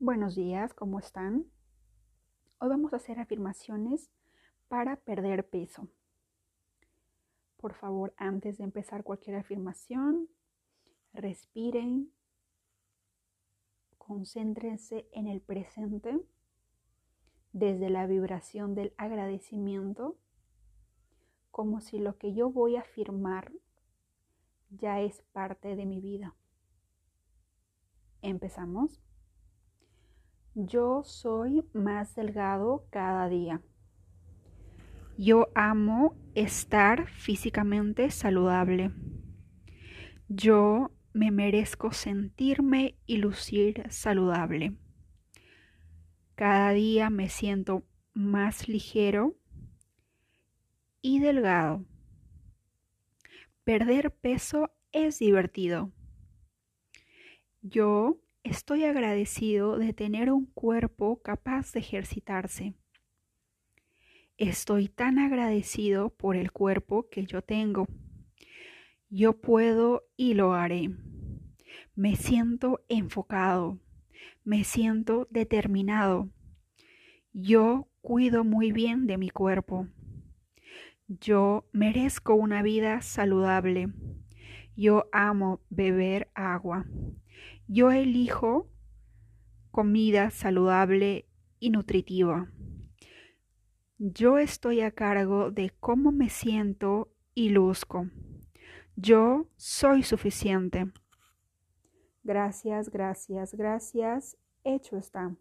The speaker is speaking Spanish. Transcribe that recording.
Buenos días, ¿cómo están? Hoy vamos a hacer afirmaciones para perder peso. Por favor, antes de empezar cualquier afirmación, respiren, concéntrense en el presente desde la vibración del agradecimiento, como si lo que yo voy a afirmar ya es parte de mi vida. Empezamos. Yo soy más delgado cada día. Yo amo estar físicamente saludable. Yo me merezco sentirme y lucir saludable. Cada día me siento más ligero y delgado. Perder peso es divertido. Yo Estoy agradecido de tener un cuerpo capaz de ejercitarse. Estoy tan agradecido por el cuerpo que yo tengo. Yo puedo y lo haré. Me siento enfocado. Me siento determinado. Yo cuido muy bien de mi cuerpo. Yo merezco una vida saludable. Yo amo beber agua. Yo elijo comida saludable y nutritiva. Yo estoy a cargo de cómo me siento y luzco. Yo soy suficiente. Gracias, gracias, gracias. Hecho está.